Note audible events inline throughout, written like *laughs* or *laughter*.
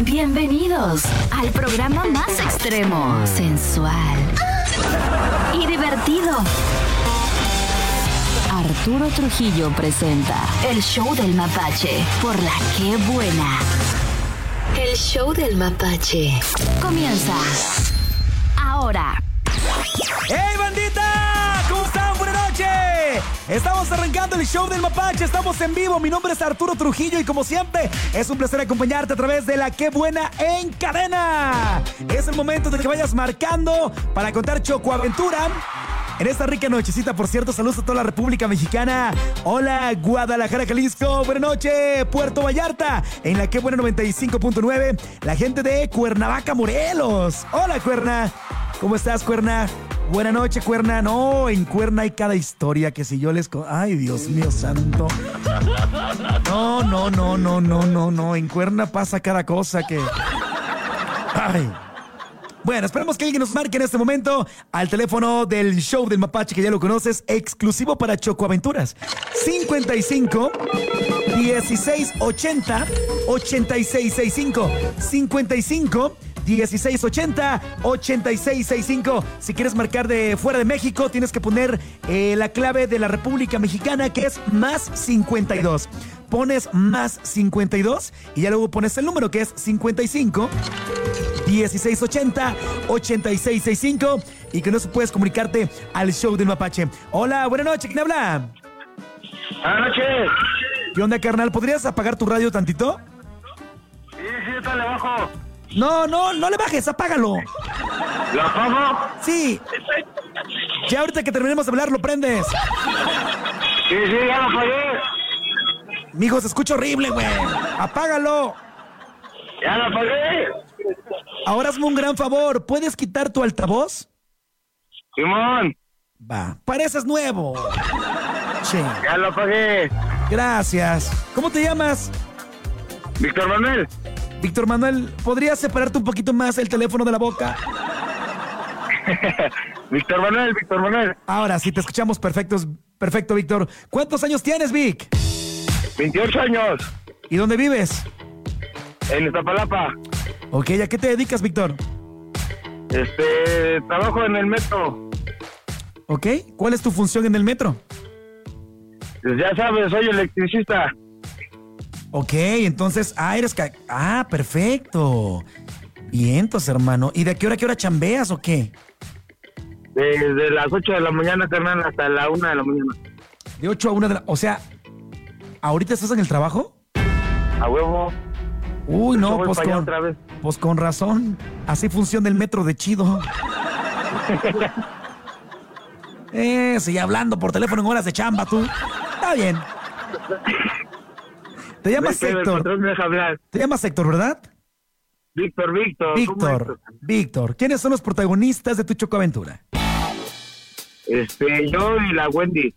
Bienvenidos al programa más extremo, sensual y divertido. Arturo Trujillo presenta el show del mapache por la que buena. El show del mapache comienza ahora. ¡Hey, bandita! Estamos arrancando el show del Mapache, estamos en vivo. Mi nombre es Arturo Trujillo y como siempre es un placer acompañarte a través de la Qué Buena en cadena. Es el momento de que vayas marcando para contar Choco Aventura. En esta rica nochecita, por cierto, saludos a toda la República Mexicana. Hola, Guadalajara, Jalisco. Buenas noches, Puerto Vallarta. En la que buena 95.9, la gente de Cuernavaca, Morelos. Hola, Cuerna. ¿Cómo estás, Cuerna? Buena noche, Cuerna. No, en Cuerna hay cada historia que si yo les... Ay, Dios mío santo. No, no, no, no, no, no, no. En Cuerna pasa cada cosa que... Ay. Bueno, esperemos que alguien nos marque en este momento al teléfono del show del Mapache, que ya lo conoces, exclusivo para Choco Aventuras. 55 1680 8665 55 1680 8665. Si quieres marcar de fuera de México, tienes que poner eh, la clave de la República Mexicana, que es más 52. Pones más 52 y ya luego pones el número que es 55 1680 8665 y con eso puedes comunicarte al show del Mapache. Hola, buenas noches, ¿quién habla? Buenas noches. ¿Qué onda, carnal? ¿Podrías apagar tu radio tantito? Sí, sí, está abajo. No, no, no le bajes, apágalo. ¿Lo apago? Sí. Ya ahorita que terminemos de hablar, lo prendes. Sí, sí, ya lo apagué. Mijo, se escucha horrible, güey. Apágalo. Ya lo apagué. Ahora hazme un gran favor. ¿Puedes quitar tu altavoz? Simón, Va. Pareces nuevo. Che. ya lo apagué. Gracias. ¿Cómo te llamas? Víctor Manuel. Víctor Manuel, ¿podrías separarte un poquito más el teléfono de la boca? *laughs* Víctor Manuel, Víctor Manuel. Ahora sí, te escuchamos perfectos. Perfecto, Víctor. ¿Cuántos años tienes, Vic? 28 años. ¿Y dónde vives? En Iztapalapa. Ok, ¿a qué te dedicas, Víctor? Este, trabajo en el metro. Ok, ¿cuál es tu función en el metro? Pues ya sabes, soy electricista. Ok, entonces, ah, eres... ca- Ah, perfecto. Vientos, hermano. ¿Y de qué hora a qué hora chambeas o qué? Desde las 8 de la mañana, carnal, hasta la 1 de la mañana. De 8 a 1 de la... O sea, ¿ahorita estás en el trabajo? A huevo. Uy, no, pues con, otra vez. pues con razón. Así funciona el metro de chido. *laughs* Eh, sigue hablando por teléfono en horas de chamba, tú. Está bien. Te llamas Héctor. patrón me deja hablar. Te llamas Héctor, ¿verdad? Víctor, Víctor. ¿cómo Víctor. Víctor. ¿Quiénes son los protagonistas de tu chocoaventura? Este, yo y la Wendy.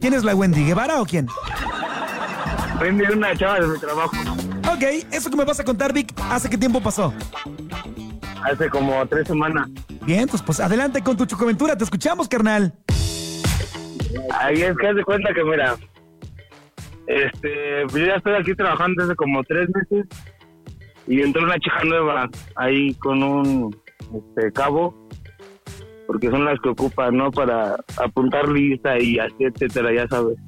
¿Quién es la Wendy? ¿Guevara o quién? Wendy es una chava de mi trabajo. Ok, eso que me vas a contar, Vic, ¿hace qué tiempo pasó? Hace como tres semanas. Bien, pues, pues adelante con tu chocoaventura. Te escuchamos, carnal. Ahí es que haz de cuenta que, mira, este, pues yo ya estoy aquí trabajando hace como tres meses y entró una chica nueva ahí con un este, cabo, porque son las que ocupan, ¿no? Para apuntar lista y así, etcétera, ya sabes.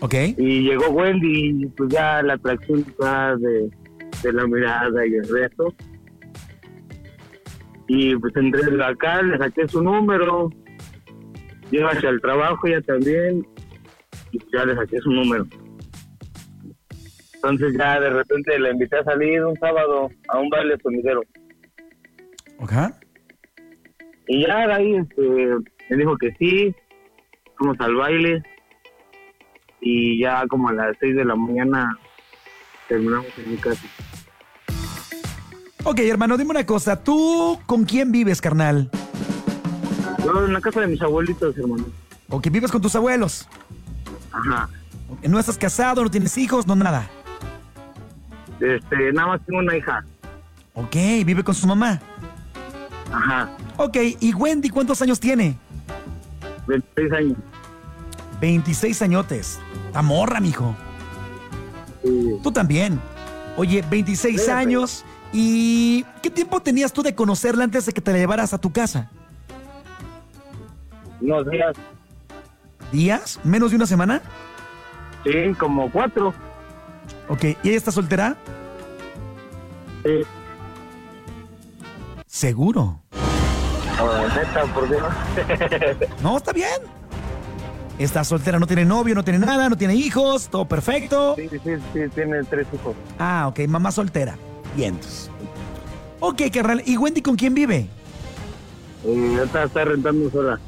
Ok. Y llegó Wendy y pues ya la atracción de la mirada y el resto. Y pues entré acá, le saqué su número, llego hacia el trabajo ya también, y ya le saqué su número. Entonces ya de repente la invité a salir un sábado a un baile sonidero. Ok. Y ya de ahí este, me dijo que sí, fuimos al baile y ya como a las 6 de la mañana terminamos en mi casa. Ok, hermano, dime una cosa. ¿Tú con quién vives, carnal? Yo en la casa de mis abuelitos, hermano. ¿O que vives con tus abuelos? Ajá. ¿No estás casado, no tienes hijos, no nada? Este, nada más tengo una hija. Ok, vive con su mamá. Ajá. Ok, ¿y Wendy cuántos años tiene? 26 años. 26 añotes. La morra, mijo. Sí. Tú también. Oye, 26 años. ¿Y qué tiempo tenías tú de conocerla antes de que te la llevaras a tu casa? Unos días, ¿Días? ¿Menos de una semana? sí, como cuatro. Ok, ¿y ella está soltera? Sí. Seguro. *laughs* No, está bien. Está soltera, no tiene novio, no tiene nada, no tiene hijos, todo perfecto. sí, sí, sí, tiene tres hijos. Ah, ok, mamá soltera. Bien. entonces. Ok, carnal. ¿Y Wendy con quién vive? Y ahorita está rentando sola.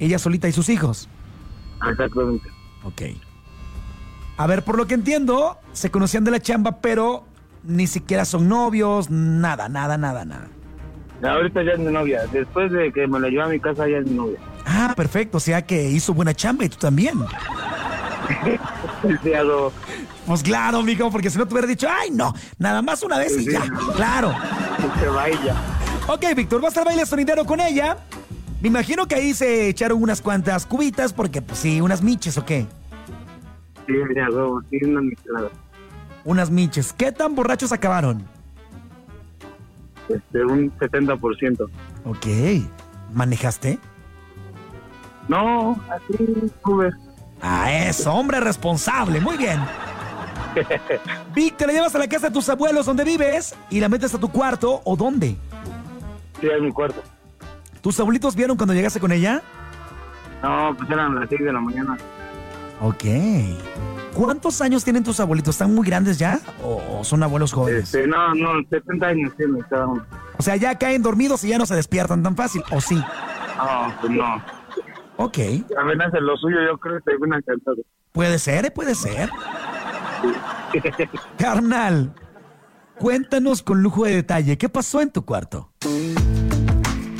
Ella solita y sus hijos. Exactamente. Ok. A ver, por lo que entiendo, se conocían de la chamba, pero ni siquiera son novios, nada, nada, nada, nada. Ahorita ya es mi novia. Después de que me la llevé a mi casa, ya es mi novia. Ah, perfecto, o sea que hizo buena chamba y tú también. Sí, hago. Pues claro, mijo, porque si no te hubiera dicho, ay, no, nada más una vez y Sí. ya, claro. Se ya. Ok, Víctor, vas al baile sonidero con ella. Me imagino que ahí se echaron unas cuantas cubitas, porque pues sí, unas miches o qué. Sí, ya hago. Sí, una mezclada. Unas miches. ¿Qué tan borrachos acabaron? Este, un 70%. Ok. ¿Manejaste? No, así, Uber. Ah, eso, hombre responsable. Muy bien. Vic, te la llevas a la casa de tus abuelos donde vives y la metes a tu cuarto o dónde. Sí, es mi cuarto. ¿Tus abuelitos vieron cuando llegaste con ella? No, pues eran las 6 de la mañana. Ok. ¿Cuántos años tienen tus abuelitos? ¿Están muy grandes ya? ¿O son abuelos jóvenes? Este, no, no, 70 años tiene cada uno. O sea, ya caen dormidos y ya no se despiertan tan fácil. ¿O sí? No, pues no. Ok. Apenas en lo suyo, yo creo que una cantada. Puede ser, ¿eh? puede ser. Carnal, cuéntanos con lujo de detalle. ¿Qué pasó en tu cuarto?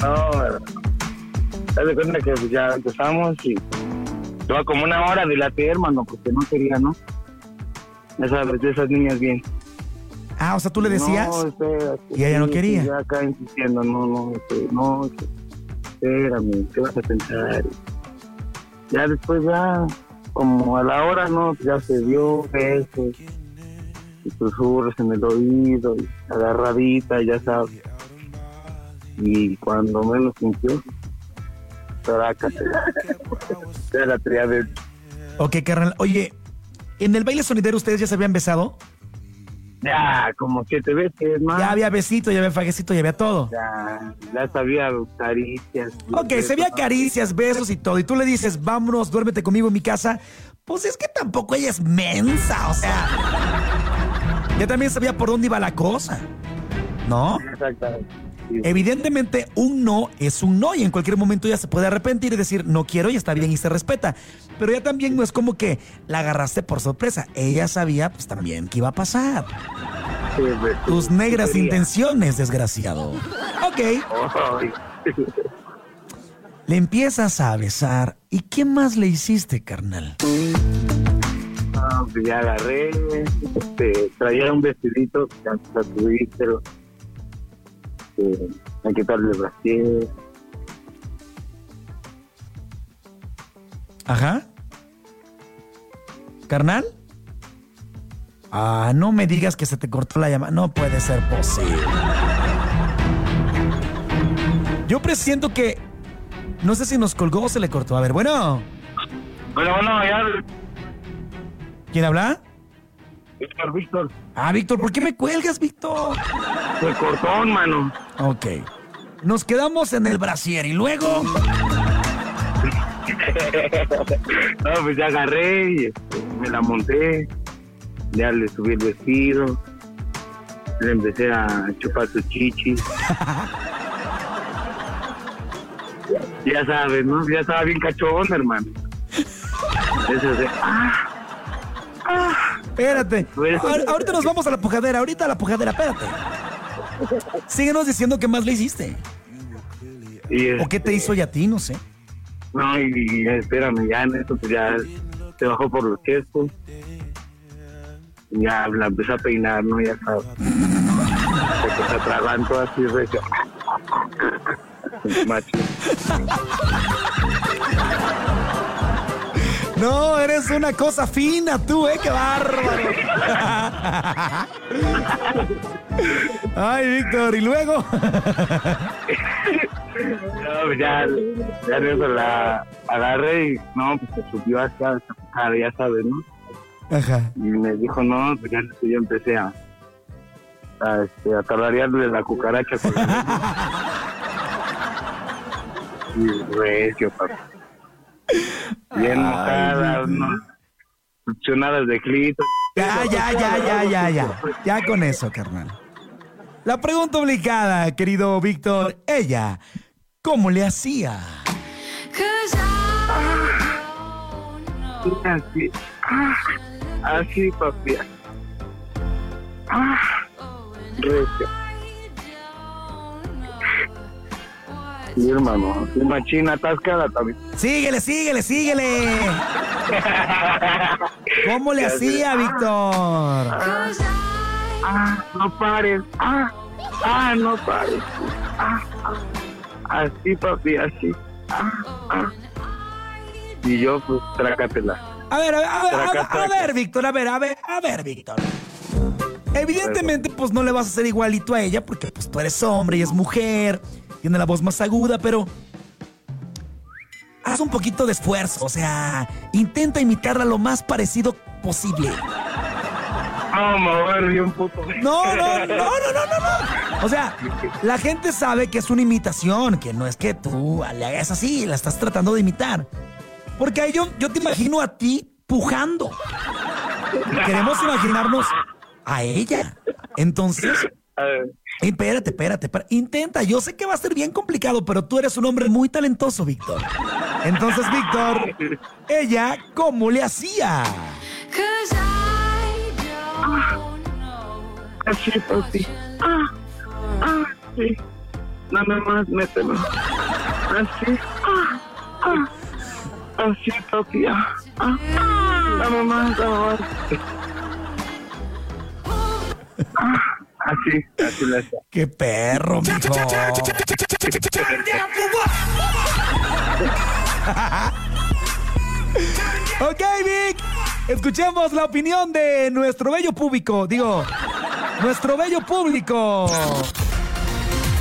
No, haz de cuenta que pues, ya empezamos y lleva como una hora dilaté, hermano, porque no quería, ¿no? De esas niñas bien. Ah, o sea, tú le decías. No, espérate, Y ella no quería. Ya acá insistiendo, no, no, este, no, este, espérame, ¿qué vas a pensar? Ya después ya, como a la hora, ¿no? Ya se dio besos y susurros en el oído, y agarradita, ya sabes. Y cuando menos sintió, trácate. *laughs* Ya la traía de... Ok, carnal. Oye, ¿en el baile sonidero ustedes ya se habían besado? Ya, como siete veces más. Ya había besito, ya había fajecito, ya había todo. Ya, ya sabía caricias. Ok, se había caricias, besos y todo. Y tú le dices, vámonos, duérmete conmigo en mi casa. Pues es que tampoco ella es mensa, o sea. Ya también sabía por dónde iba la cosa. ¿No? Exactamente. Evidentemente, un no es un no y en cualquier momento ya se puede arrepentir y decir no quiero y está bien y se respeta. Pero ya también no es como que la agarraste por sorpresa. Ella sabía pues también que iba a pasar. Sí, pues, Tus sí, negras intenciones, desgraciado. Ok, le empiezas a besar. ¿Y qué más le hiciste, carnal? Ah, pues ya agarré, este, traía un vestidito, tatuístero, este, hay que quitarle el brasier, Ajá. ¿Carnal? Ah, no me digas que se te cortó la llamada. No puede ser posible. Yo presiento que. No sé si nos colgó o se le cortó. A ver, bueno. Bueno, bueno, ya, ¿Quién habla? Víctor, Víctor, Ah, Víctor, ¿por qué me cuelgas, Víctor? se cortó, mano. Ok. Nos quedamos en el brasier y luego. *laughs* No, pues ya agarré y este, me la monté, ya le subí el vestido, le empecé a chupar su chichi. *laughs* ya sabes, ¿no? Ya estaba bien cachón, hermano. Eso de, ah, Espérate. Pues- Ahor- ahorita nos vamos a la pujadera. Ahorita a la pujadera, espérate. Síguenos diciendo qué más le hiciste. y, ¿O qué te hizo ella a ti? No sé. No, y, y espérame, ya en eso, pues ya se bajó por los chescos. Y Ya la empecé a peinar, ¿no? Ya sabes. Se se atragantó así, recio. Macho. No, eres una cosa fina tú, ¿eh? ¡Qué bárbaro! Ay, Víctor, ¿y luego? No, pues ya, ya luego la agarré y no, pues se subió hasta cara, ya sabes, ¿no? Ajá. Y me dijo, no, pues ya yo empecé a, a, este, a tararearle la cucaracha con la *laughs* Y recio, papá. *laughs* Bien Ay, mojada, Dios. ¿no? Succionadas de clito. Ya, ya, ya, ya, ya, ya. Ya con eso, carnal. La pregunta obligada, querido Víctor, ella, ¿cómo le hacía? Así, ah, así, papi. Ah, recio. Sí, hermano, sí, machina atascada también. Síguele, síguele, síguele. ¿Cómo le hacía, Víctor? Ah, no pares. Ah, ah, no pares. Ah, ah. Así, papi, así. Ah, ah. Y yo, pues, trácatela. A ver, a ver, a ver, a a ver, Víctor, a ver, a ver, a ver, Víctor. Evidentemente, pues no le vas a hacer igualito a ella porque pues tú eres hombre y es mujer, tiene la voz más aguda, pero haz un poquito de esfuerzo, o sea, intenta imitarla lo más parecido posible. A un puto. No, no, no, no, no, no, no. O sea, la gente sabe que es una imitación, que no es que tú le hagas así, la estás tratando de imitar. Porque ahí yo, yo te imagino a ti pujando. Queremos imaginarnos a ella. Entonces, A ver, espérate, espérate, espérate. Intenta. Yo sé que va a ser bien complicado, pero tú eres un hombre muy talentoso, Víctor. Entonces, Víctor, *laughs* ella, ¿cómo le hacía? así, papi. Ah, ah, sí. Nada más, mételo. Así. Ah, ah. Así, papi. Ah, ah. Nada más, nada más. Así. ¡Qué perro, mijo! ok, Vic. Escuchemos la opinión de nuestro bello público. Digo, nuestro bello público.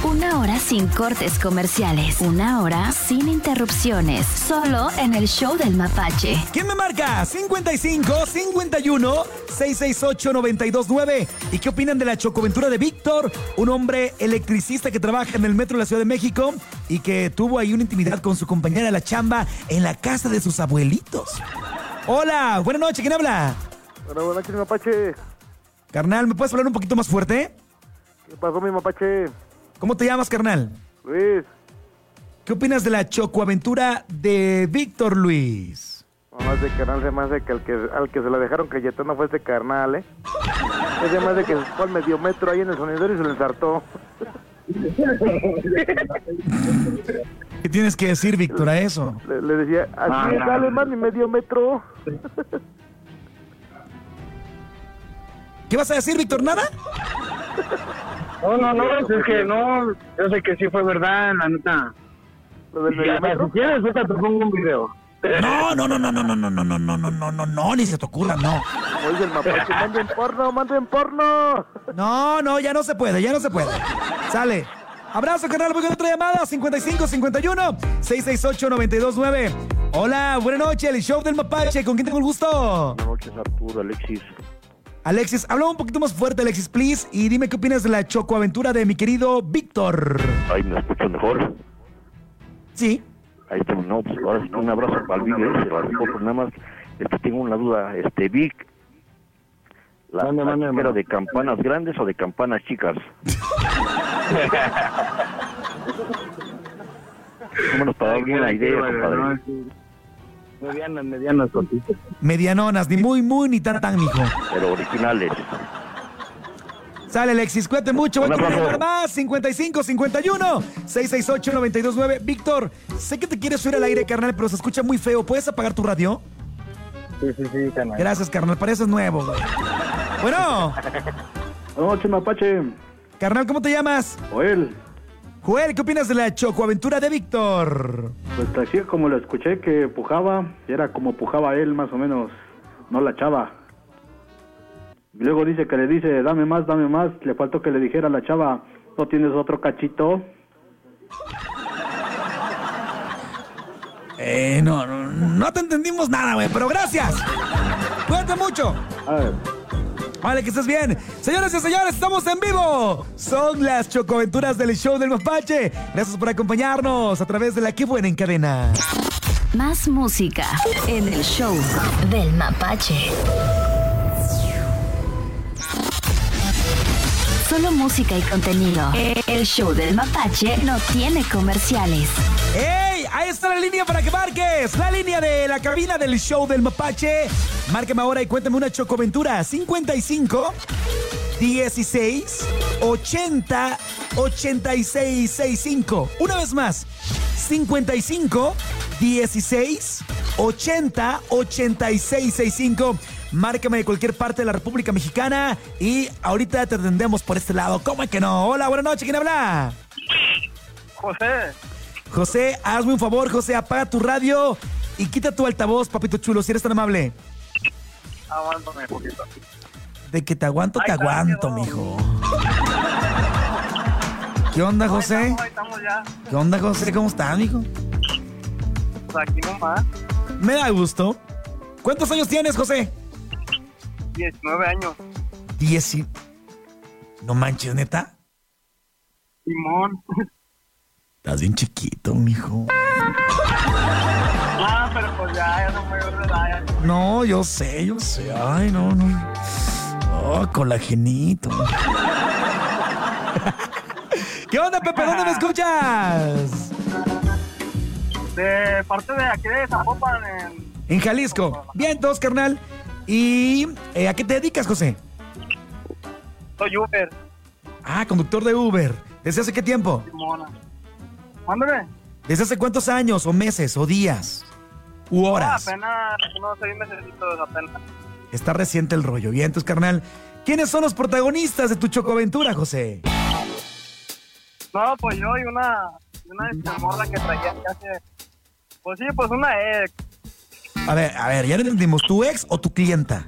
Una hora sin cortes comerciales. Una hora sin interrupciones. Solo en el show del mapache. ¿Quién me marca? 55 51 668 929. ¿Y qué opinan de la chocoventura de Víctor? Un hombre electricista que trabaja en el metro de la Ciudad de México y que tuvo ahí una intimidad con su compañera de la chamba en la casa de sus abuelitos. Hola, buenas noches, ¿quién habla? Hola, buenas noches, mi mapache. Carnal, ¿me puedes hablar un poquito más fuerte? ¿Qué pasó, mi mapache? ¿Cómo te llamas, carnal? Luis. ¿Qué opinas de la chocoaventura de Víctor Luis? No, ese carnal se me hace que, al que al que se la dejaron Cayetano fue ese carnal, ¿eh? Ese me hace que fue al medio metro ahí en el sonidero y se lo ensartó. ¿Qué tienes que decir, Víctor, a eso? Le, le decía, así Ah, dale, man, mi medio metro. ¿Qué vas a decir, Víctor? ¿Nada? No, no, no, es que no. Yo sé que sí fue verdad, la neta. Si quieres, ahorita te pongo un video. No, no, no, no, no, no, no, no, no, no, no, no, no, no, ni se te ocurra, no. Oye, el mapache, manden porno, manden porno. No, no, ya no se puede, ya no se puede. Sale. Abrazo, carnal, voy con otra llamada, 55 51 668 929. Hola, buenas noches, el show del mapache, ¿con quién tengo el gusto? Buenas noches, Arturo, Alexis. Alexis, habla un poquito más fuerte, Alexis, please, y dime qué opinas de la chocoaventura de mi querido Víctor. Ahí me escucho mejor. Sí. Ahí está, no, pues ahora sí, un abrazo para el Vic, eh, pues nada más, este, tengo una duda, este, Vic, ¿la, Mande, la era de campanas grandes o de campanas chicas? *laughs* Menos para darme una idea, compadre. Medianas, medianas, papi. Medianonas, ni muy, muy, ni tan, tan, mijo. Pero originales. Sale, Alexis, cuídate mucho. Voy llamada más, 55 51 668 929. Víctor, sé que te quieres subir al aire, carnal, pero se escucha muy feo. ¿Puedes apagar tu radio? Sí, sí, sí, canal. Gracias, carnal, pareces nuevo, güey. Bueno, *laughs* Buenas noches, mapache. carnal, ¿cómo te llamas? Joel. Joel, ¿qué opinas de la chocoaventura de Víctor? Pues así como lo escuché que pujaba, era como pujaba él más o menos, no la chava. Y luego dice que le dice, dame más, dame más, le faltó que le dijera a la chava, ¿no tienes otro cachito? *laughs* Eh, no, no, no te entendimos nada, güey, pero gracias. Cuídate mucho. A ver. Vale, que estés bien. Señoras y señores, estamos en vivo. Son las chocoaventuras del show del Mapache. Gracias por acompañarnos a través de la que buena en cadena. Más música en el show del mapache. Solo música y contenido. El show del mapache no tiene comerciales. ¡Ey! Ahí está la línea para que marques. La línea de la cabina del show del Mapache. Márcame ahora y cuéntame una chocoventura. 55 16 80 86 65. Una vez más. 55 16 80 86 65. Márcame de cualquier parte de la República Mexicana y ahorita te atendemos por este lado. ¿Cómo es que no? Hola, buenas noches. ¿Quién habla? José, José, hazme un favor, José, apaga tu radio y quita tu altavoz, papito chulo, si eres tan amable. aguántame poquito. De que te aguanto, te aguanto, mijo. ¿Qué onda, José? Ahí estamos, ahí estamos ya. ¿Qué onda, José? ¿Cómo estás, mijo? Pues aquí nomás, Me da gusto. ¿Cuántos años tienes, José? 19 años. Diez y... No manches, neta. Simón. Estás bien chiquito, mijo. Ah, pero pues ya, ya no me ya. No, yo sé, yo sé. Ay, no, no. Oh, colagenito. *laughs* ¿Qué onda, Pepe? ¿Dónde me escuchas? De parte de aquí de Zapopan, en... En Jalisco. Bien, todos, carnal. ¿Y eh, a qué te dedicas, José? soy Uber, Ah, conductor de Uber. ¿Desde hace qué tiempo? Simona. Mándame. ¿Desde hace cuántos años, o meses, o días? ¿U horas? apenas, unos seis meses apenas. Está reciente el rollo. Bien, entonces, carnal. ¿Quiénes son los protagonistas de tu chocoaventura, José? No, pues yo y una, una este, morra que traía hace... Pues sí, pues una ex. A ver, a ver, ya no entendimos. ¿Tu ex o tu clienta?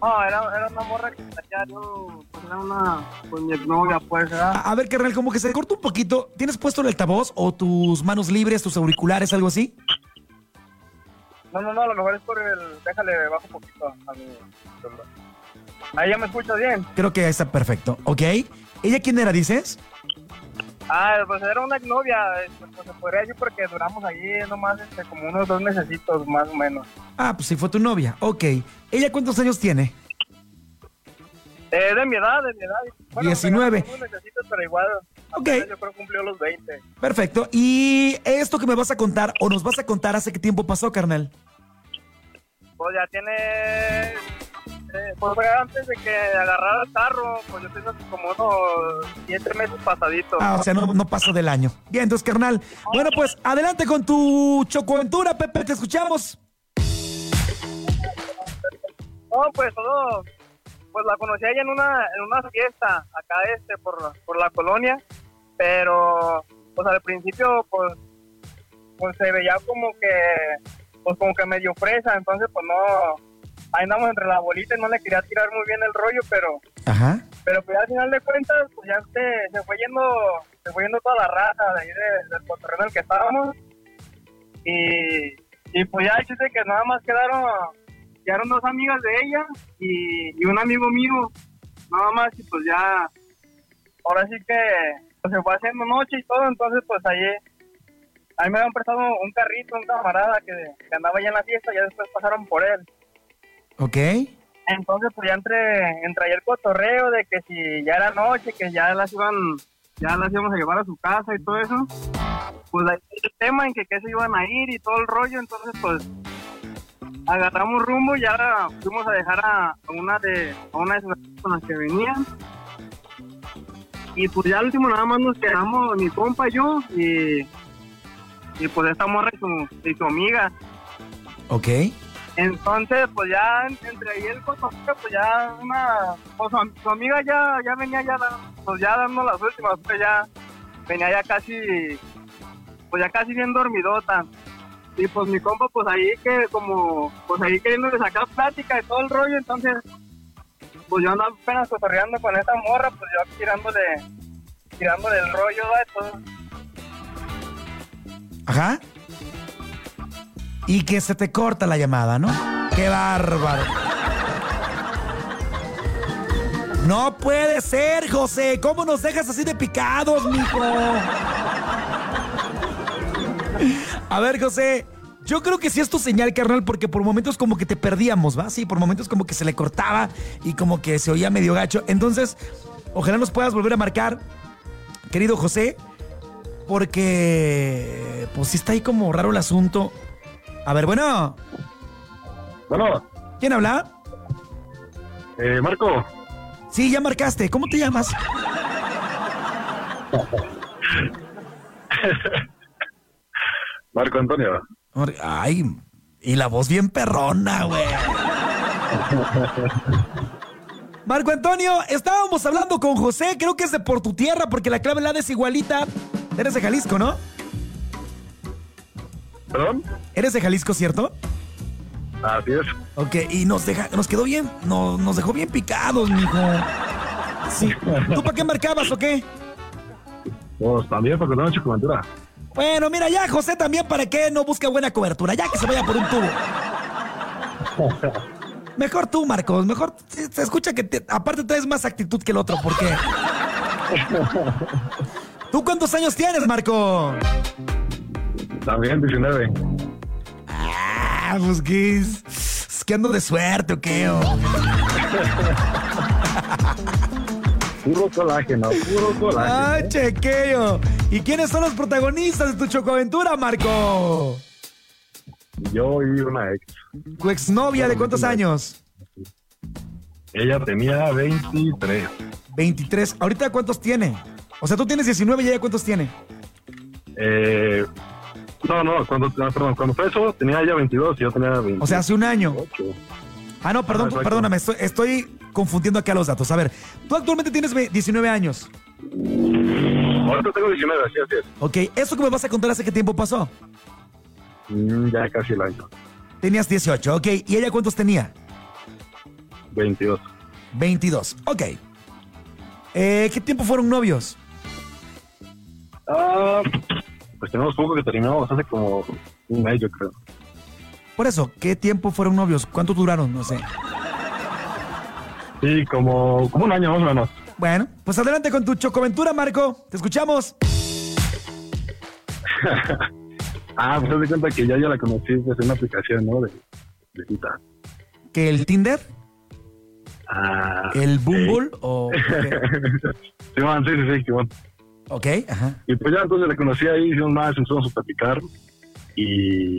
No, era, era una morra que traía yo... Pues era una... Pues mi pues, ¿verdad? A, a ver, carnal, como que se corta un poquito. ¿Tienes puesto el altavoz o tus manos libres, tus auriculares, algo así? No, no, no, a lo mejor es por el... Déjale, bajo un poquito a mi. Ahí ya me escuchas bien. Creo que está perfecto. ¿Ok? ¿Ella quién era, dices? Ah, pues era una exnovia, este, pues se podría decir porque duramos allí nomás este, como unos dos mesecitos más o menos. Ah, pues sí, fue tu novia. Ok. ¿Ella cuántos años tiene? Eh, de mi edad, de mi edad. 19. pero igual. Ok. apenas Yo creo que cumplió los 20. Perfecto. ¿Y esto que me vas a contar o nos vas a contar hace qué tiempo pasó, carnal? Pues ya tiene. Eh, pues fue antes de que agarrara el carro, pues yo tengo como unos 7 meses pasaditos. Ah, o sea, no, no pasó del año. Bien, entonces, carnal. Bueno, pues adelante con tu chocoaventura, Pepe, te escuchamos. No, pues todo, pues la conocí ella en una, en una fiesta acá este por, por la colonia, pero pues al principio pues, pues se veía como que, pues como que medio fresa, entonces pues no, ahí andamos entre la bolita y no le quería tirar muy bien el rollo, pero, Ajá. pero pues al final de cuentas pues ya se, se fue yendo, se fue yendo toda la raza de ahí de- del cotorreo en el que estábamos y, y pues ya el chiste que nada más quedaron quedaron dos amigas de ella y, y un amigo mío, nada más, y pues ya, ahora sí que pues, se fue haciendo noche y todo, entonces pues ahí, ahí me habían prestado un carrito, un camarada que, que andaba allá en la fiesta, ya después pasaron por él. Ok. Entonces pues ya entre, entre el cotorreo de que si ya era noche, que ya las iban, ya las íbamos a llevar a su casa y todo eso, pues ahí el tema en que, que se iban a ir y todo el rollo, entonces pues agarramos rumbo y ya fuimos a dejar a, una de a una de sus con las que venían y pues ya al último nada más nos quedamos mi compa y yo y, y pues esta morra y su, y su amiga Ok. Entonces pues ya en- entre ahí el cotorreo pues ya una pues su, amiga ya ya venía ya pues ya dando las últimas pues ya venía ya casi, pues ya casi bien dormidota. Y pues mi compa, pues ahí que como, pues ahí queriéndole sacar plática y todo el rollo, entonces, pues yo andaba apenas cotorreando con esa morra, pues yo tirándole, tirándole el rollo, ¿va? Entonces, Ajá. Y que se te corta la llamada, ¿no? ¡Qué bárbaro! No puede ser, José. ¿Cómo nos dejas así de picados, mijo? A ver, José. Yo creo que sí es tu señal, carnal, porque por momentos como que te perdíamos, ¿va? Sí, por momentos como que se le cortaba y como que se oía medio gacho. Entonces, ojalá nos puedas volver a marcar, querido José, porque pues sí está ahí como raro el asunto. A ver, bueno. Bueno, ¿Quién habla? eh, Marco, Sí, ya marcaste. ¿Cómo te llamas? *laughs* Marco Antonio. Ay, y la voz bien perrona, güey. Marco Antonio, estábamos hablando con José, creo que es de por tu tierra, porque la clave la es igualita. Eres de Jalisco, ¿no? ¿Perdón? Eres de Jalisco, ¿cierto? Así es. Ok, y nos deja, nos quedó bien, no, nos dejó bien picados, mijo. Sí. ¿Tú para qué marcabas o qué? Pues también para contar una chicoventura. Bueno, mira, ya José también para qué no busca buena cobertura, ya que se vaya por un tubo. Mejor tú, Marcos, mejor se se escucha que te- aparte traes más actitud que el otro, ¿por qué? *laughs* ¿Tú cuántos años tienes, Marco? También 19. Ah, pues qué es, es que ando de suerte o qué. *laughs* Puro colágeno, puro colágeno. Ah, chequeo. ¿Y quiénes son los protagonistas de tu chocoaventura, Marco? Yo y una ex. ¿Tu exnovia de cuántos años? Ella tenía 23. 23. ¿Ahorita cuántos tiene? O sea, tú tienes 19 y ella cuántos tiene. Eh, no, no, cuando, no, perdón, cuando fue eso tenía ella 22 y yo tenía 28. O sea, hace un año. Ah, no, perdón, Ah, perdóname, estoy, estoy confundiendo acá los datos. A ver, tú actualmente tienes ve- 19 años. Ahorita tengo 19, así así es. Ok, ¿eso que me vas a contar hace qué tiempo pasó? Mm, Ya casi el año. Tenías 18, ok. ¿Y ella cuántos tenía? 22. 22, ok. Eh, ¿Qué tiempo fueron novios? Ah, pues tenemos poco que terminamos hace como un mes, yo creo. Por eso, ¿qué tiempo fueron novios? ¿Cuánto duraron? No sé. Sí, como, como un año más o menos. Bueno, pues adelante con tu chocoventura, Marco. Te escuchamos. *laughs* Ah, pues de cuenta que ya yo la conocí en una aplicación, ¿no? De, de cita. ¿Que el Tinder? Ah, ¿El Bumble? ¿O? *laughs* Simón, sí, sí, sí, Simón. Ok, ajá. Y pues ya entonces la conocí ahí, hicimos más, empezamos a platicar. Y,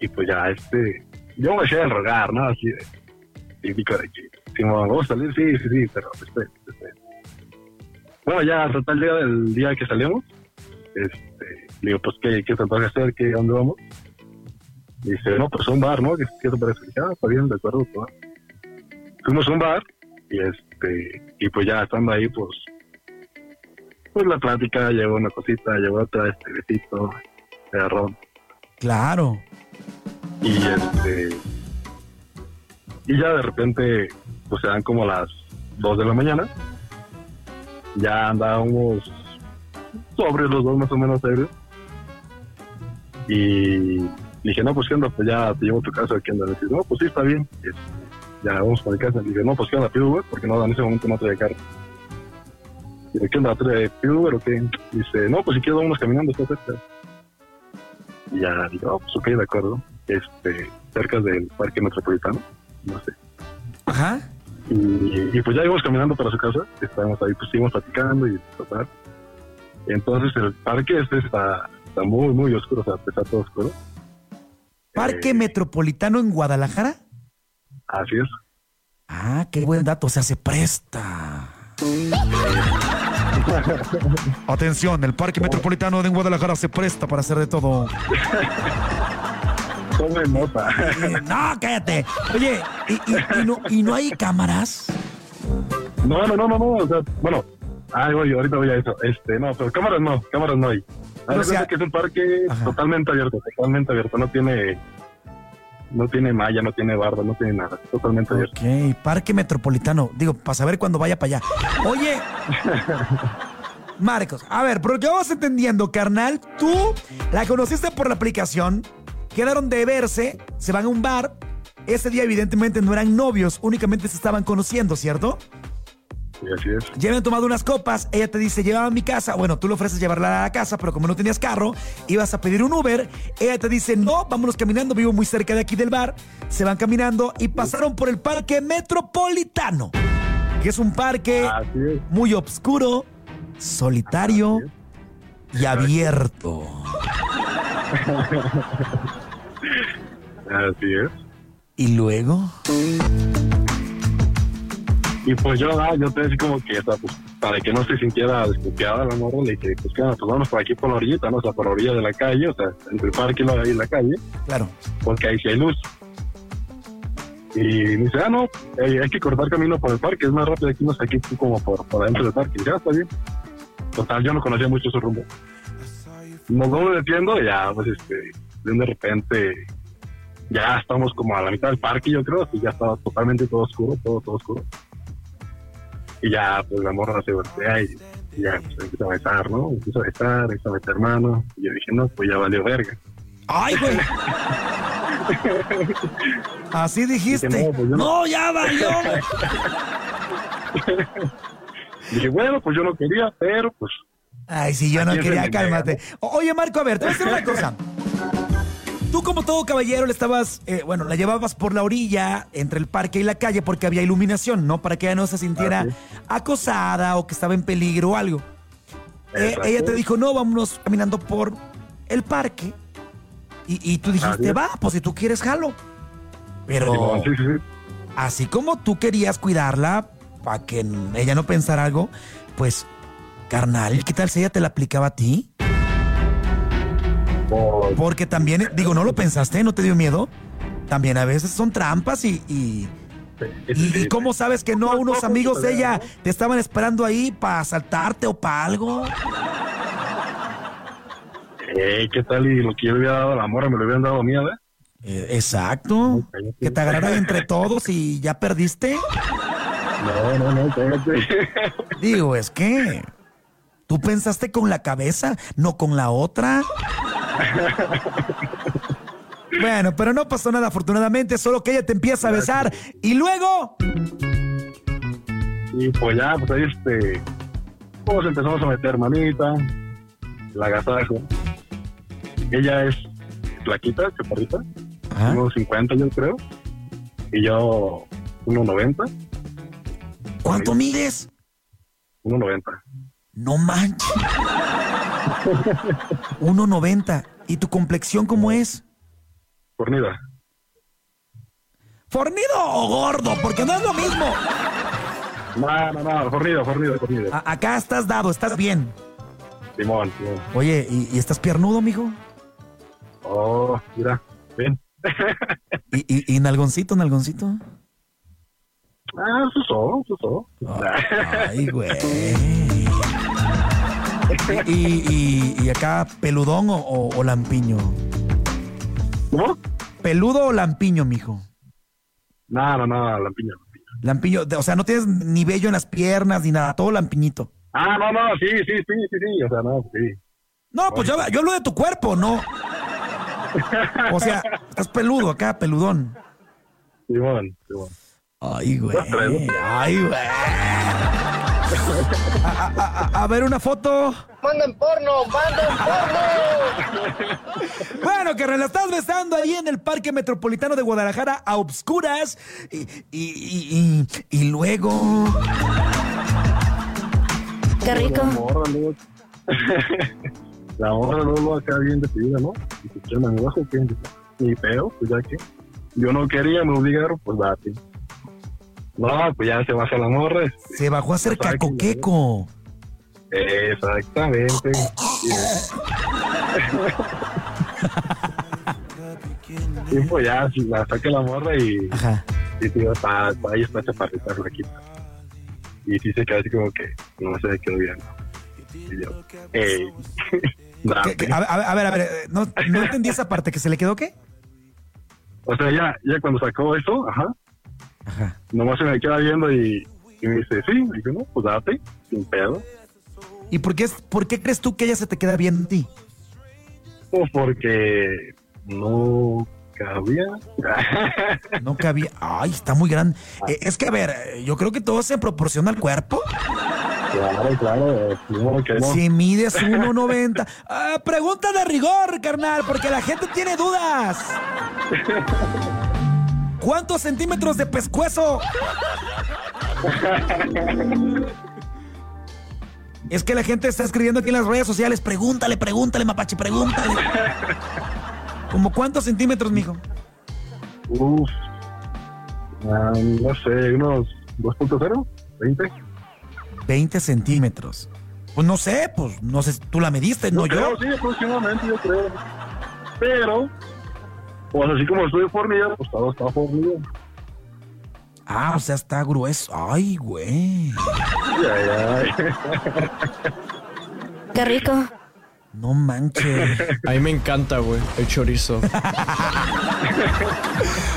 y pues ya, este, yo me hacía el rogar, ¿no? Así de, de que, Simón, ¿vamos a salir? Sí, sí, sí, pero espera, espera. Bueno, ya hasta el día del día que salimos, este, le digo, pues, ¿qué, qué te toca hacer? ¿Qué, ¿A dónde vamos? Y dice, no, pues a un bar, ¿no? ¿Qué, qué te parece? Y está bien, de acuerdo, pues. Fuimos a un bar y este, y pues ya estando ahí, pues, pues la plática, llegó una cosita, llegó otra, este besito, de arroz. Claro. Y este, y ya de repente, pues se dan como las 2 de la mañana. Ya andábamos sobre los dos más o menos ebrios. Y dije, no, pues qué onda, pues ya te llevo a tu casa, ¿qué onda? Y dice, no, pues sí, está bien. Este, ya vamos para mi casa. Y dije, no, pues qué onda, pido Uber, porque no, en ese momento no traía carro. Dije, ¿qué onda, ¿Trae- pido Uber o qué? Y dice, no, pues si quieres vamos caminando, está cerca. Y ya digo, oh, pues ok, de acuerdo. Este, cerca del parque metropolitano, no sé. Ajá. Y, y pues ya íbamos caminando para su casa, estábamos ahí, pues seguimos platicando y total. Entonces el parque este está, está muy, muy oscuro, o sea, está todo oscuro. ¿Parque Eh. Metropolitano en Guadalajara? Así es. Ah, qué buen dato, o sea, se presta. *laughs* Atención, el Parque Metropolitano de Guadalajara se presta para hacer de todo. *laughs* Tome nota. *laughs* No, cállate. Oye, ¿y, y- y no, y no hay cámaras? No, no, no, no, no, o sea, bueno, Ah, voy, ahorita voy a eso. Este, no, pero cámaras no, cámaras no hay. Haz O sea- cuenta que es un parque Ajá. totalmente abierto, totalmente abierto. No tiene, no tiene malla, no tiene barda, no tiene nada. Totalmente abierto. Ok, Parque Metropolitano. Digo, para saber cuándo vaya para allá. Oye, Marcos, a ver, pero yo vas entendiendo, carnal. Tú la conociste por la aplicación, quedaron de verse, se van a un bar. Ese día, evidentemente, no eran novios, únicamente se estaban conociendo, ¿cierto? Y así es. Ya habían tomado unas copas, ella te dice, llévame a mi casa. Bueno, tú le ofreces llevarla a la casa, pero como no tenías carro, ibas a pedir un Uber. Ella te dice, no, vámonos caminando, vivo muy cerca de aquí del bar. Se van caminando y pasaron por el Parque Metropolitano, que es un parque es. muy oscuro, solitario y abierto. *laughs* Así es. Y luego, Y pues yo, ah, yo te decía como que, o sea, pues, para que no se sintiera desconfiada la morra, le dije, pues, ¿qué onda? pues vamos por aquí por la orillita, ¿no? O sea, por la orilla de la calle, o sea, entre el parque y la, y la calle, claro, porque ahí sí hay luz. Y me dice, ah, no, eh, hay que cortar camino por el parque, es más rápido aquí, no sé, aquí como por, por adentro del parque. Y ya, está bien. Total, yo no conocía mucho su rumbo. Nos vamos metiendo y ya, pues, este, de repente, ya estamos como a la mitad del parque, yo creo, y ya estaba totalmente todo oscuro, todo, todo oscuro. Y ya, pues, la morra se voltea y, y ya, pues, empieza a besar, ¿no? Empieza a besar, empieza a meter mano. Y yo dije, no, pues ya valió verga. ¡ay, güey! *laughs* Así dijiste. Dije, no, pues yo no. No, ya valió. *laughs* Dije, bueno, pues yo no quería, pero pues Ay, si yo no quería, cálmate. Oye, Marco, a ver, te voy a decir una cosa. Tú, como todo caballero, le estabas, eh, bueno, la llevabas por la orilla, entre el parque y la calle, porque había iluminación, ¿no? Para que ella no se sintiera acosada o que estaba en peligro o algo. Eh, ella te dijo, no, vámonos caminando por el parque. Y, y tú dijiste, va, pues si tú quieres, jalo. Pero sí, sí. así como tú querías cuidarla para que ella no pensara algo, pues, carnal, ¿qué tal si ella te la aplicaba a ti? Porque también, digo, ¿no lo pensaste? ¿No te dio miedo? También a veces son trampas y... y, y- y cómo sabes que no a unos amigos de ella te estaban esperando ahí para asaltarte o para algo? Eh, ¿Qué tal? Y lo que yo le había dado a la morra me lo habían dado a mí, ¿eh? Eh, exacto. Que te agarraran entre todos y ya perdiste. No, no, no, cállate. Digo, es que tú pensaste con la cabeza, no con la otra. *laughs* Bueno, pero no pasó nada afortunadamente, solo que ella te empieza a besar y luego... y pues ya, pues ahí este, pues empezamos a meter manita, la agasajo. Ella es flaquita, chaparrita, unos 50 yo creo, y yo unos 90, ¿Cuánto mides? unos 90. No manches. 1.90. ¿Y tu complexión cómo es? Fornida. ¿Fornido o gordo? Porque no es lo mismo. No, no, no, fornida, fornida. A- acá estás dado, estás bien. Simón, Simón. Oye, ¿y, y estás piernudo, mijo? Oh, mira, ven. ¿Y, y, y nalgoncito, nalgoncito? Ah, es todo. Ay, güey. ¿Y, *laughs* y, y- y acá peludón o, o- o lampiño? ¿Cómo? ¿Peludo o lampiño, mijo? No, no, no. Lampiño, de- o sea, no tienes ni vello en las piernas ni nada, todo lampiñito. Ah, no, no, sí, sí, sí, sí, sí, o sea, no, sí. No, pues yo, yo hablo de tu cuerpo, no. O sea, estás peludo acá, peludón. Simón, Simón. Ay, güey. Ay, güey. A, a- a- a ver una foto. ¡Manden porno! ¡Manden porno! Bueno, que la estás besando ahí en el Parque Metropolitano de Guadalajara a obscuras. Y, y, y, y- y luego. Qué rico. La morra luego. la morra luego acá bien decidida, ¿no? Y se echan abajo, que ni feo, pues ya que. Yo no quería, me obligaron, pues date. No, pues ya se baja la morra. Se bajó a hacer cacoqueco. Exactamente. Y pues ya, la saca la morra y, Ajá. y tío, está, ahí está chaparrita, flaquita. Y sí se queda así como que, no se quedó viendo. Y yo, ey. *laughs* ¿Qué- qué? A, a- a ver, a ver, eh, no, no entendí esa parte, ¿que se le quedó qué? O sea, ya, ya cuando sacó eso, ajá, nomás se me queda viendo y, y me dice, sí, y digo, no, pues date, sin pedo. ¿Y por qué, es- por qué crees tú que ella se te queda viendo a ti? Pues porque no cabía. *laughs* No cabía. Ay, está muy grande. Eh, es que, a ver, yo creo que todo se proporciona al cuerpo. claro, claro, eh, no, que no. Si mides 1.90. Ah, pregunta de rigor, carnal, porque la gente tiene dudas. *laughs* ¿Cuántos centímetros de pescuezo? Es que la gente está escribiendo aquí en las redes sociales. Pregúntale, pregúntale, mapache, pregúntale. ¿Como cuántos centímetros, mijo? Uf, ah, no sé, unos 2.0, 20. 20 centímetros. Pues no sé, pues no sé, tú la mediste, no yo. creo, Sí, aproximadamente, yo creo. Pero, pues así como estoy fornido, pues todo está fornido. Ah, o sea, está grueso. Ay, güey. Ay, ay. Qué rico. No manches. A mí me encanta, güey, el chorizo. *laughs*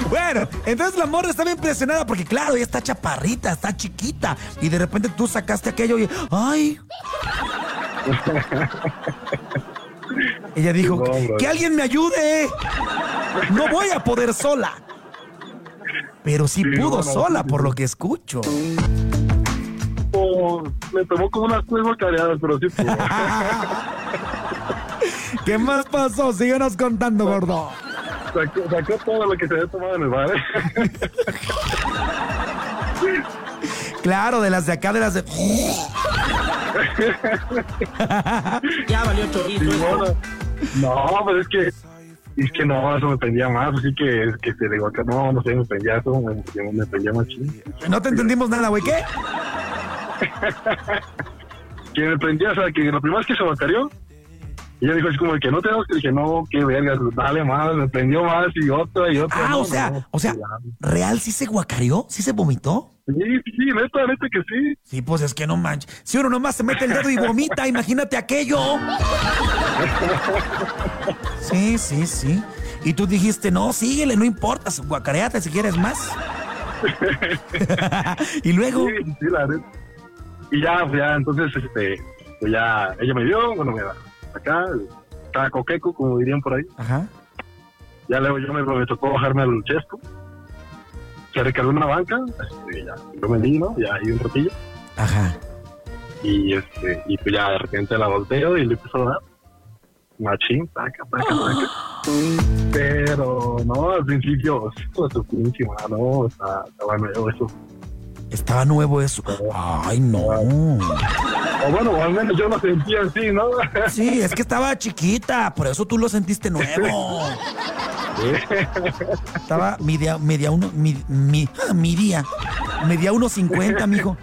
Bueno, entonces la morra estaba impresionada porque, claro, ella está chaparrita, está chiquita. Y de repente tú sacaste aquello y. ¡Ay! *laughs* Ella dijo. ¡Que alguien me ayude! No voy a poder sola. Pero sí, Sí, pudo sola, sí, por sí. lo que escucho. Oh, me tomó como unas tres bocareadas, pero sí pudo. *laughs* ¿Qué más pasó? Síguenos contando, gordo. sacó, sacó todo lo que se había tomado en el bar. Claro, de las de acá, de las de. *laughs* ya valió chorizo. Y bueno, no, pero es que es que no, eso me prendía más, así que, que te digo acá, no, no sé, me prendía eso, me, prendía más chido. No te entendimos nada, güey. ¿Qué? *laughs* Que me prendía, o sea, que la primera vez que se bacareó, y ella dijo así como de que no te das, que no, qué vergas, dale más, me prendió más y otra y otra. Ah, no, o sea, no, o sea. ¿real sí se guacareó? ¿Sí se vomitó? Sí, sí, neta, neta que sí. Sí, pues es que no manches. Si uno nomás se mete el dedo y vomita, *laughs* imagínate aquello. Sí, sí, sí. Y tú dijiste, no, síguele, no importa, guacareate si quieres más. *laughs* y luego, Sí, sí, la neta. Y ya, pues ya, entonces, este, pues ya, ella me dio, bueno, mira, acá, estaba coqueco, como dirían por ahí. ajá, Ya luego yo me, me tocó bajarme al chesco. Se recargó una banca, este, ya, yo me di, ¿no? Ya ahí un ratillo. ajá. Y este, y pues ya de repente la volteo y le empezó a dar. Machín, taca, taca, taca. Pero no, al principio, hijo de tu pinche no, está, estaba nuevo eso. Estaba nuevo eso. Ay, no. O bueno, al menos yo lo sentía así, ¿no? Sí, es que estaba chiquita, por eso tú lo sentiste nuevo. Estaba media, media uno, mi, mi, ah, media uno cincuenta, mijo.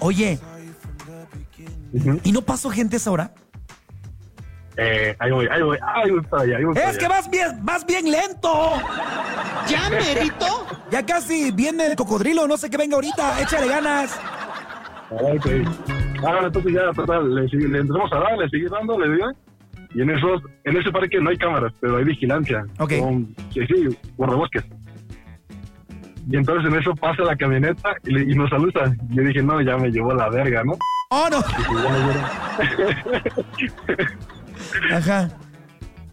Oye. ¿y no pasó gente esa hora? Eh, ahí voy, ahí voy, ahí voy para allá, ahí voy para Es que vas bien, vas bien lento. ¿Ya, merito? Ya casi viene el cocodrilo, no sé qué venga ahorita, échale ganas. Ok. Ah, entonces ya, total, le, le empezamos a dar, le seguí dando, le digo. Y en esos, en ese parque no hay cámaras, pero hay vigilancia. Ok. Con, sí, sí, guardabosques. Y entonces en eso pasa la camioneta y, le- y nos saluda. Yo dije, no, ya me llevó la verga, ¿no? Oh, no. Y, dieron- *laughs* Ajá.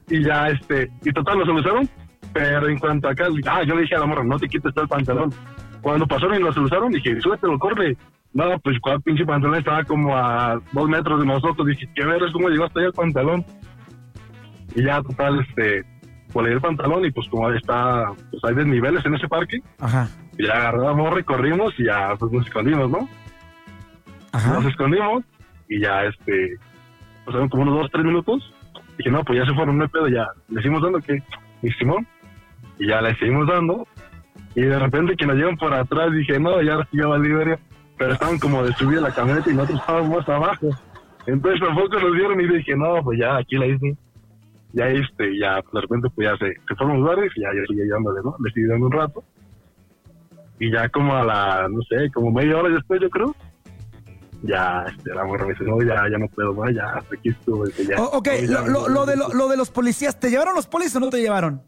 y ya, este, y total, lo solucionaron. Pero en cuanto acá, ah, yo le dije a la morra, no te quites todo el pantalón. Cuando pasaron y lo solucionaron, dije, súbetelo, corre. No, pues cuál pinche pantalón estaba como a dos metros de nosotros. Dije, qué veras, cómo llegó hasta allá el pantalón. Y ya, total, este, pues le di el pantalón y pues como ahí está, pues hay desniveles en ese parque. Ajá. Y ya agarré la morra y corrimos y ya, pues nos escondimos, ¿no? Nos Ajá. escondimos y ya, este, pasaron como unos dos, tres minutos. Dije, no, pues ya se fueron, no pedo, ya. Le seguimos dando que, mi Simón. Y ya le seguimos dando. Y de repente que nos llevan por atrás, dije, no, ya ya valí verga. Pero estaban como de subir la camioneta y nosotros estábamos más abajo. Entonces tampoco nos vieron y dije, no, pues ya, aquí la hice. Ya este, ya de repente pues ya se, se fueron los bares y ya yo seguía llevándole, ¿no? Le seguí dando un rato. Y ya como a la, no sé, como media hora después yo creo, ya este, la morra me dice, no, ya, ya no puedo más, ya, hasta aquí estuvo. dice, ya. Ok, No, ya, lo, lo- lo de, lo, lo de los policías, ¿te llevaron los policías o no te llevaron?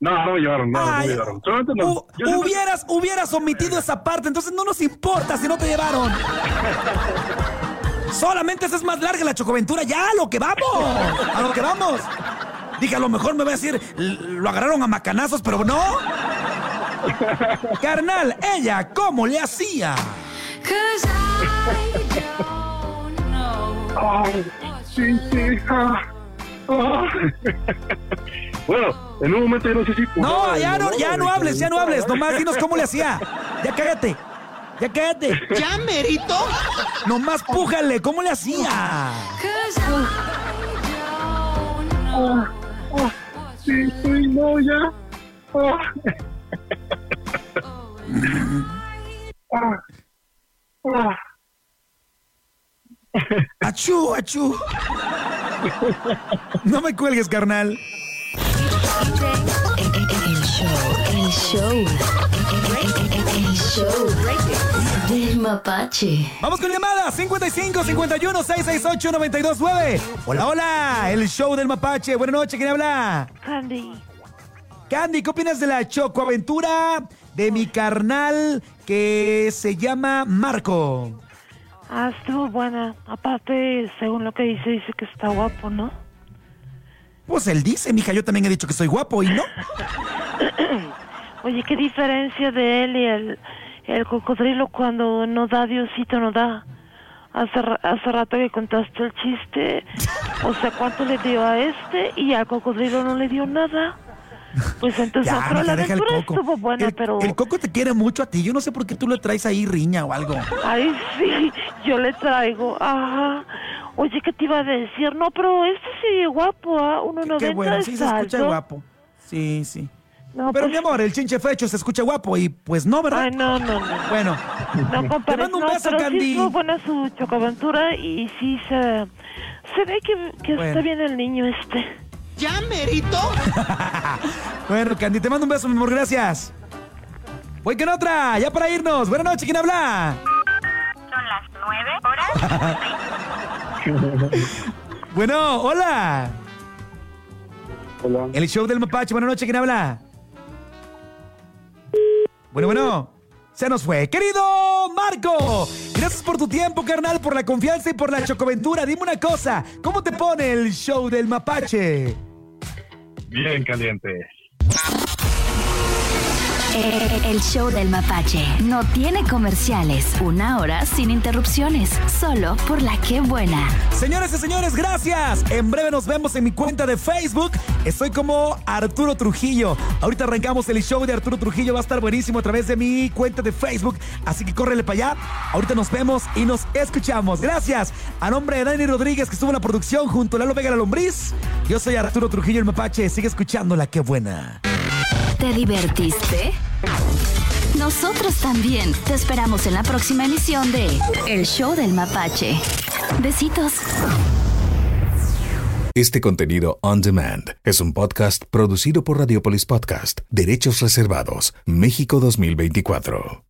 No, no me llevaron, no, no Ay, me llevaron. Solamente no. hu- yo siempre- hubieras, hubieras omitido esa parte, entonces no nos importa si no te llevaron. *laughs* Solamente esa es más larga la chocoventura, ya, a lo que vamos, a lo que vamos. Dije, a lo mejor me va a decir, lo agarraron a macanazos, pero no. *laughs* Carnal, ella, ¿cómo le hacía? Ay, sí, sí, ah, ah. bueno, en un momento yo no sé si... No, ya no, ya no hables, ya no hables, nomás dinos cómo le hacía. Ya cállate, ya cállate. ¿Ya, Merito? Nomás pújale, ¿cómo le hacía? Sí, sí, no, ya. Ah. Ah. Achú, achú. No me cuelgues, carnal. El show, el show, el show del mapache. Vamos con llamada 55 51 668 929. Hola, hola, el show del mapache. Buenas noches, ¿quién habla? Candy. Candy, ¿qué opinas de la chocoaventura de mi carnal que se llama Marco? Ah, estuvo buena. Aparte, según lo que dice, dice que está guapo, ¿no? Pues él dice, mija, yo también he dicho que soy guapo y no. *clears throat* Oye, ¿qué diferencia de él y el, el cocodrilo cuando no da Diosito, no da? Hace, hace rato que contaste el chiste. O sea, ¿cuánto le dio a este y al cocodrilo no le dio nada? Pues entonces, Ya, pero la deja el aventura coco. estuvo buena, el, pero... el coco te quiere mucho a ti. Yo no sé por qué tú le traes ahí riña o algo. Ay, sí, yo le traigo. Ajá. Oye, ¿qué te iba a decir? No, pero este sí es guapo, ¿ah? 1.90 Qué bueno, sí se escucha guapo. Sí, sí. No, Pero pues- mi amor, el chinche fecho se escucha guapo y pues no, ¿verdad? Ay, no, no, no. Bueno, No te compares, mando un no, beso, pero Candy. sí estuvo buena su chocoaventura y sí se, se ve que, que Bueno. está bien el niño este. ¿Ya, Merito? *laughs* Bueno, Candy, te mando un beso, mi amor, gracias. Voy con otra, ya para irnos. Buenas noches, ¿quién habla? Son las nueve horas. *laughs* Bueno, hola. Hola. El show del mapache, buenas noches, ¿quién habla? Bueno, bueno. Se nos fue. Querido Marco, gracias por tu tiempo, carnal, por la confianza y por la chocoventura. Dime una cosa, ¿cómo te pone el show del mapache? Bien caliente. El show del mapache no tiene comerciales. Una hora sin interrupciones. Solo por la que buena. Señoras y señores, gracias. En breve nos vemos en mi cuenta de Facebook. Estoy como Arturo Trujillo. Ahorita arrancamos el show de Arturo Trujillo. Va a estar buenísimo a través de mi cuenta de Facebook. Así que córrele para allá. Ahorita nos vemos y nos escuchamos. Gracias. A nombre de Dani Rodríguez, que estuvo en la producción junto a Lalo Vega la Lombriz. Yo soy Arturo Trujillo el Mapache. Sigue escuchando la que buena. ¿Te divertiste? Nosotros también. Te esperamos en la próxima emisión de El Show del Mapache. Besitos. Este contenido on demand es un podcast producido por Radiopolis Podcast, Derechos Reservados, México 2024.